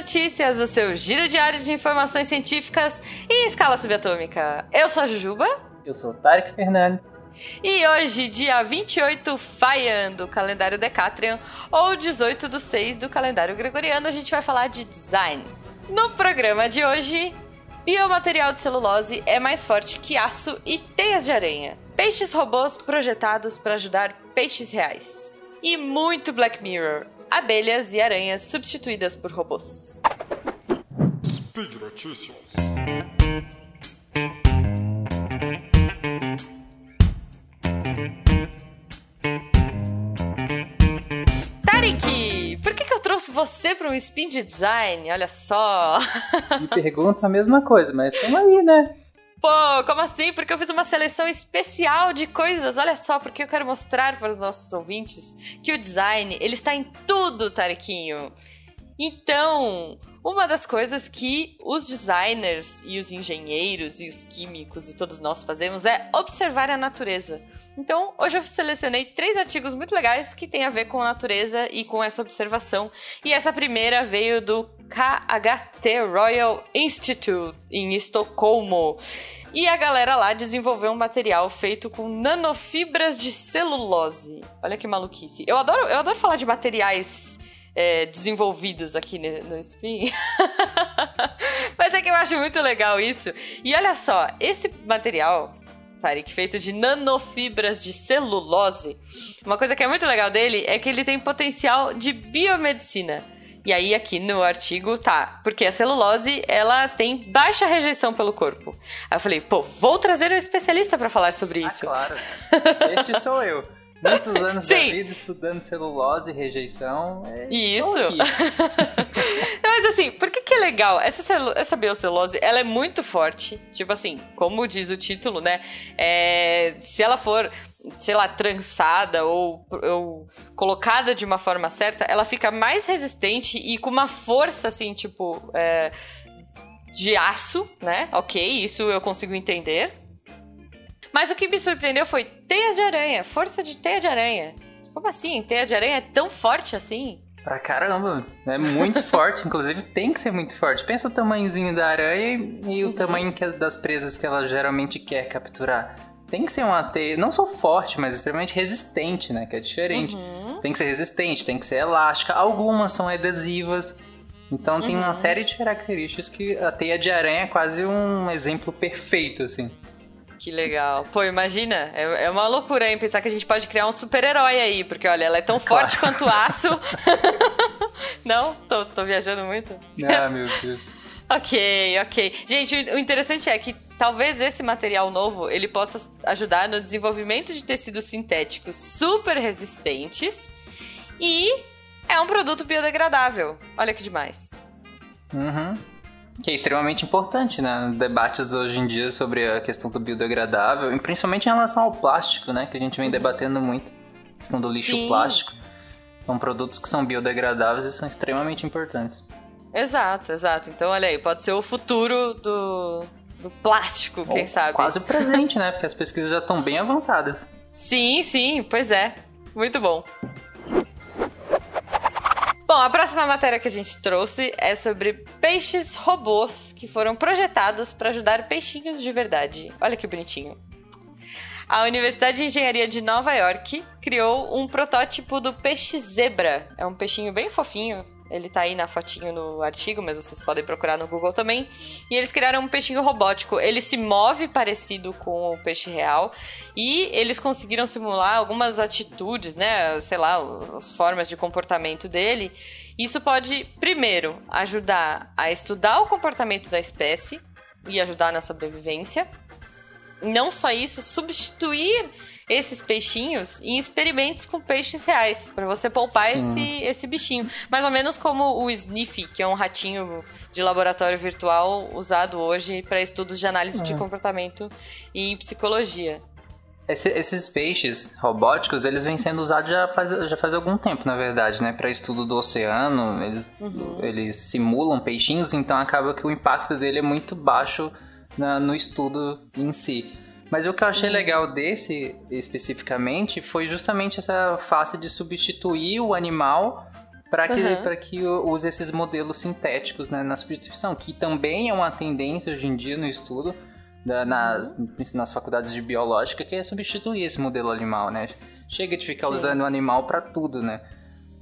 Notícias, o seu giro diário de informações científicas em escala subatômica. Eu sou a Jujuba. Eu sou o Tarek Fernandes. E hoje, dia 28 Faian do calendário Decatrian, ou 18 do 6 do calendário Gregoriano, a gente vai falar de design. No programa de hoje, biomaterial de celulose é mais forte que aço e teias de aranha. Peixes robôs projetados para ajudar peixes reais. E muito Black Mirror. Abelhas e aranhas substituídas por robôs. Speed Notícias. Tarek, por que, que eu trouxe você para um spin de design? Olha só. Me pergunta a mesma coisa, mas estamos aí, né? Pô, como assim? Porque eu fiz uma seleção especial de coisas. Olha só, porque eu quero mostrar para os nossos ouvintes que o design, ele está em tudo, Tarequinho. Então, uma das coisas que os designers e os engenheiros e os químicos e todos nós fazemos é observar a natureza. Então, hoje eu selecionei três artigos muito legais que têm a ver com a natureza e com essa observação. E essa primeira veio do KHT Royal Institute em Estocolmo. E a galera lá desenvolveu um material feito com nanofibras de celulose. Olha que maluquice. Eu adoro, eu adoro falar de materiais é, desenvolvidos aqui no, Spin. Mas é que eu acho muito legal isso. E olha só, esse material Tarek, feito de nanofibras de celulose. Uma coisa que é muito legal dele é que ele tem potencial de biomedicina. E aí aqui no artigo tá, porque a celulose ela tem baixa rejeição pelo corpo. Aí eu falei, pô, vou trazer um especialista para falar sobre ah, isso. Ah, claro. Este sou eu. Muitos anos Sim. da vida estudando celulose e rejeição. É... Isso. Mas assim, por que que é legal? Essa, celu... essa biocelulose, ela é muito forte. Tipo assim, como diz o título, né? É... Se ela for sei lá, trançada ou, ou, colocada de uma forma certa, ela fica mais resistente e com uma força, assim, tipo, é, de aço, né? Ok, isso eu consigo entender. Mas o que me surpreendeu foi teias de aranha, força de teia de aranha. Como assim? Teia de aranha é tão forte assim? Pra caramba, é muito forte, inclusive tem que ser muito forte. Pensa o tamanhozinho da aranha e, uhum. o tamanho que, das presas que ela geralmente quer capturar. Tem que ser uma teia, não só forte, mas extremamente resistente, né? Que é diferente. Uhum. Tem que ser resistente, tem que ser elástica. Algumas são adesivas. Então tem uhum. uma série de características que a teia de aranha é quase um exemplo perfeito, assim. Que legal. Pô, imagina, é, é uma loucura, hein? Pensar que a gente pode criar um super-herói aí, porque olha, ela é tão claro. forte quanto aço. Não? Tô, tô viajando muito? Ah, meu Deus. ok, ok. Gente, o interessante é que talvez esse material novo ele possa ajudar no desenvolvimento de tecidos sintéticos super resistentes e é um produto biodegradável. Olha que demais. Uhum que é extremamente importante, né? Debates hoje em dia sobre a questão do biodegradável, e principalmente em relação ao plástico, né? Que a gente vem debatendo muito. A questão do lixo Sim. plástico. São produtos que são biodegradáveis e são extremamente importantes. Exato, exato. Então, olha aí, pode ser o futuro do, do plástico, quem Ou sabe? Quase o presente, né? Porque as pesquisas já estão bem avançadas. Sim, sim, pois é. Muito bom. Bom, a próxima matéria que a gente trouxe é sobre peixes robôs que foram projetados para ajudar peixinhos de verdade. Olha que bonitinho. A Universidade de Engenharia de Nova York criou um protótipo do peixe zebra. É um peixinho bem fofinho, ele tá aí na fotinho no artigo, mas vocês podem procurar no Google também. E eles criaram um peixinho robótico. Ele se move parecido com o peixe real. E eles conseguiram simular algumas atitudes, né? Sei lá, as formas de comportamento dele. Isso pode, primeiro, ajudar a estudar o comportamento da espécie e ajudar na sobrevivência. Não só isso, substituir esses peixinhos em experimentos com peixes reais, para você poupar esse, esse bichinho. Mais ou menos como o Sniff, que é um ratinho de laboratório virtual usado hoje para estudos de análise uhum. de comportamento e psicologia. Esse, esses peixes robóticos, eles vêm sendo usados já faz, já faz algum tempo, na verdade, né? Para estudo do oceano, eles, uhum. eles simulam peixinhos, então acaba que o impacto dele é muito baixo na, no estudo em si. Mas o que eu achei hum. legal desse especificamente foi justamente essa face de substituir o animal para que, uhum. que use esses modelos sintéticos né, na substituição, que também é uma tendência hoje em dia no estudo da, na, nas faculdades de biológica, que é substituir esse modelo animal, né? Chega de ficar Sim. usando o animal para tudo, né?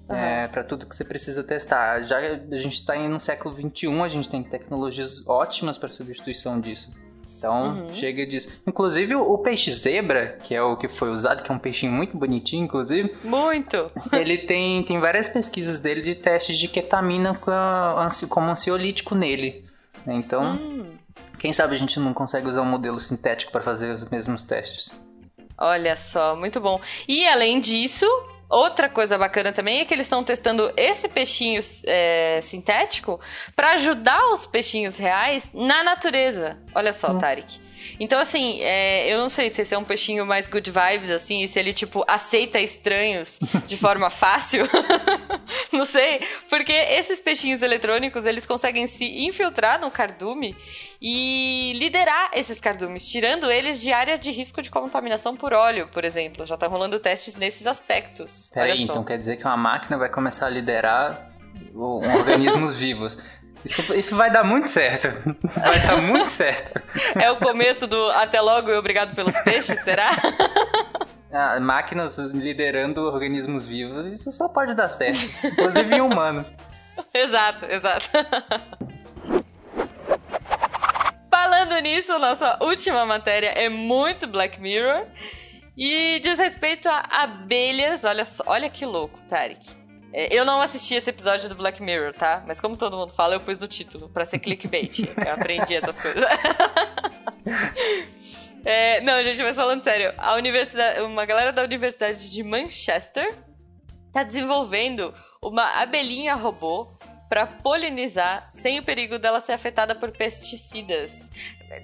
Uhum. É, para tudo que você precisa testar. Já a gente está no século XXI, a gente tem tecnologias ótimas para substituição disso. Então, uhum. chega disso. Inclusive, o peixe zebra, que é o que foi usado, que é um peixinho muito bonitinho, inclusive. Muito! Ele tem, tem várias pesquisas dele de testes de ketamina como ansiolítico nele. Então, hum. quem sabe a gente não consegue usar um modelo sintético para fazer os mesmos testes. Olha só, muito bom. E além disso, Outra coisa bacana também é que eles estão testando esse peixinho é, sintético para ajudar os peixinhos reais na natureza. Olha só, hum. Tarek. Então, assim, é, eu não sei se esse é um peixinho mais good vibes, assim, se ele, tipo, aceita estranhos de forma fácil. não sei. Porque esses peixinhos eletrônicos, eles conseguem se infiltrar no cardume e liderar esses cardumes, tirando eles de áreas de risco de contaminação por óleo, por exemplo. Já tá rolando testes nesses aspectos. Peraí, então quer dizer que uma máquina vai começar a liderar organismos vivos. Isso, isso vai dar muito certo. Isso vai dar muito certo. É o começo do até logo e obrigado pelos peixes, será? Ah, máquinas liderando organismos vivos, isso só pode dar certo. Inclusive em humanos. Exato, exato. Falando nisso, nossa última matéria é muito Black Mirror. E diz respeito a abelhas. Olha, olha que louco, Tarek. É, eu não assisti esse episódio do Black Mirror, tá? Mas como todo mundo fala, eu pus no título para ser clickbait. eu aprendi essas coisas. é, não, gente, mas falando sério, a universidade, uma galera da Universidade de Manchester tá desenvolvendo uma abelhinha robô para polinizar sem o perigo dela ser afetada por pesticidas.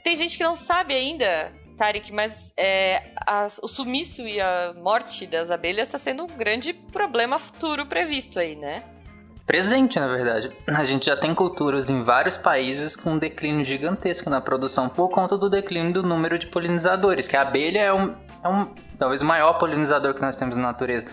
Tem gente que não sabe ainda Tarek, mas é, a, o sumiço e a morte das abelhas está sendo um grande problema futuro previsto aí, né? Presente, na verdade. A gente já tem culturas em vários países com um declínio gigantesco na produção por conta do declínio do número de polinizadores, que a abelha é um, é um talvez o maior polinizador que nós temos na natureza.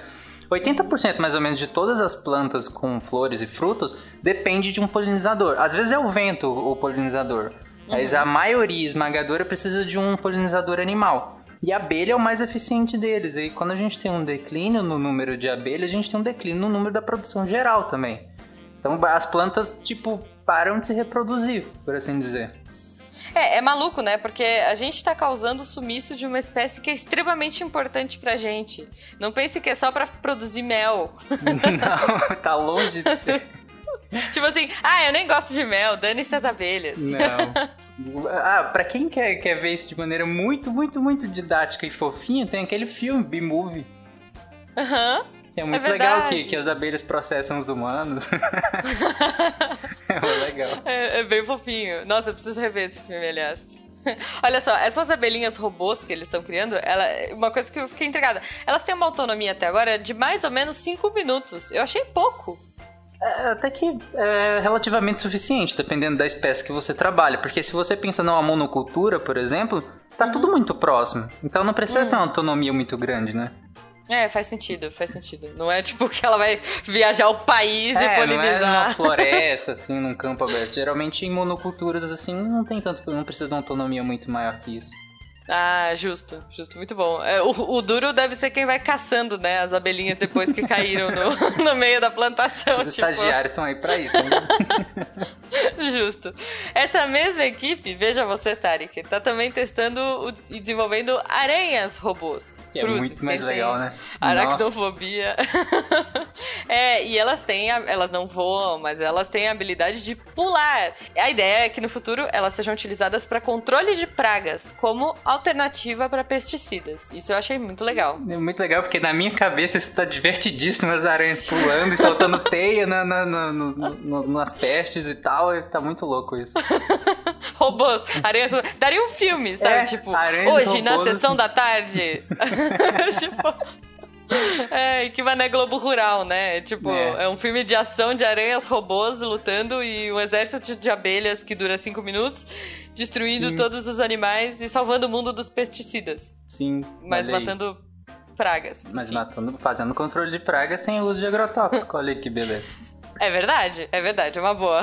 80% mais ou menos de todas as plantas com flores e frutos depende de um polinizador. Às vezes é o vento o polinizador, mas a maioria esmagadora precisa de um polinizador animal. E a abelha é o mais eficiente deles. E quando a gente tem um declínio no número de abelhas, a gente tem um declínio no número da produção geral também. Então as plantas, tipo, param de se reproduzir, por assim dizer. É, é maluco, né? Porque a gente está causando o sumiço de uma espécie que é extremamente importante pra gente. Não pense que é só para produzir mel. Não, tá longe de ser. tipo assim, ah, eu nem gosto de mel, dane-se as abelhas. Não. Ah, pra quem quer, quer ver isso de maneira muito, muito, muito didática e fofinha, tem aquele filme, B-Movie. Aham. Uhum. Que é muito é legal que, que as abelhas processam os humanos. é legal. É, é, bem fofinho. Nossa, eu preciso rever esse filme, aliás. Olha só, essas abelhinhas robôs que eles estão criando, ela, uma coisa que eu fiquei intrigada. Elas têm uma autonomia até agora de mais ou menos 5 minutos. Eu achei pouco. É, até que é relativamente suficiente, dependendo da espécie que você trabalha. Porque se você pensa numa monocultura, por exemplo, tá uhum. tudo muito próximo. Então não precisa uhum. ter uma autonomia muito grande, né? É, faz sentido, faz sentido. Não é tipo que ela vai viajar o país é, e polinizar. Não é numa floresta, assim, num campo aberto. Geralmente em monoculturas, assim, não tem tanto, não precisa de uma autonomia muito maior que isso. Ah, justo, justo, muito bom. É, o, o, duro deve ser quem vai caçando, né, as abelhinhas depois que caíram no, no meio da plantação. Os tipo... estagiários estão aí pra isso. Né? justo. Essa mesma equipe, veja você, Tarek, tá também testando e desenvolvendo aranhas robôs. Que é muito mais legal, né? Aracnofobia. é, e elas têm, a, elas não voam, mas elas têm a habilidade de pular. A ideia é que no futuro elas sejam utilizadas para controle de pragas, como alternativa para pesticidas. Isso eu achei muito legal. É muito legal, porque na minha cabeça isso tá divertidíssimo, as aranhas pulando e soltando teia na, na, na no, no, nas pestes e tal. E tá muito louco isso. robôs, aranhas. Daria um filme, sabe? É, tipo, hoje, na sessão assim. da tarde. tipo. É, que vai na Globo Rural, né? Tipo, é. é. um filme de ação de aranhas robôs lutando e um exército de abelhas que dura cinco minutos, destruindo Sim. todos os animais e salvando o mundo dos pesticidas. Sim. Mas matando pragas. Mas Enfim. matando, fazendo controle de praga sem uso de agrotóxico. Olha que beleza. É verdade, é verdade, é uma boa.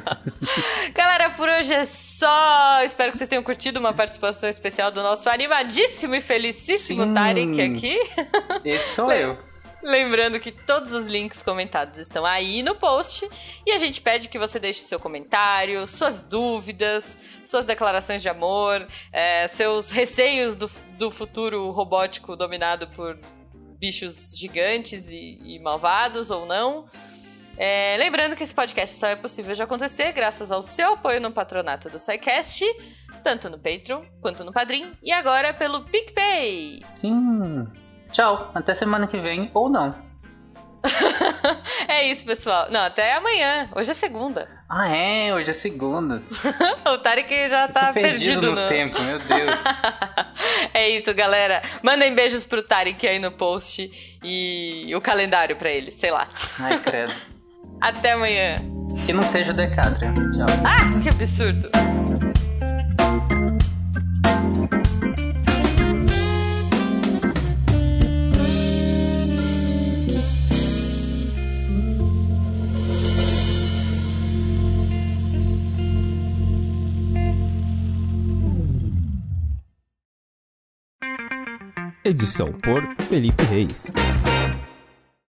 Galera, por hoje é só. Espero que vocês tenham curtido uma participação especial do nosso animadíssimo e felicíssimo Sim. Tarek aqui. Esse sou eu. Lembrando que todos os links comentados estão aí no post e a gente pede que você deixe seu comentário, suas dúvidas, suas declarações de amor, eh, seus receios do, do futuro robótico dominado por bichos gigantes e, e malvados ou não. É, lembrando que esse podcast só é possível de acontecer graças ao seu apoio no patronato do SciCast, tanto no Patreon quanto no Padrim e agora pelo PicPay. Sim. Tchau. Até semana que vem. Ou não. é isso, pessoal. Não, até amanhã. Hoje é segunda. Ah, é. Hoje é segunda. o Tarek já tá perdido, perdido, no, no tempo, meu Deus. é isso, galera. Mandem beijos pro Tarek aí no post e o calendário pra ele, sei lá. Ai, credo. Até amanhã. Que não seja o Decatria. Tchau. Ah, que absurdo. Edição por Felipe Reis.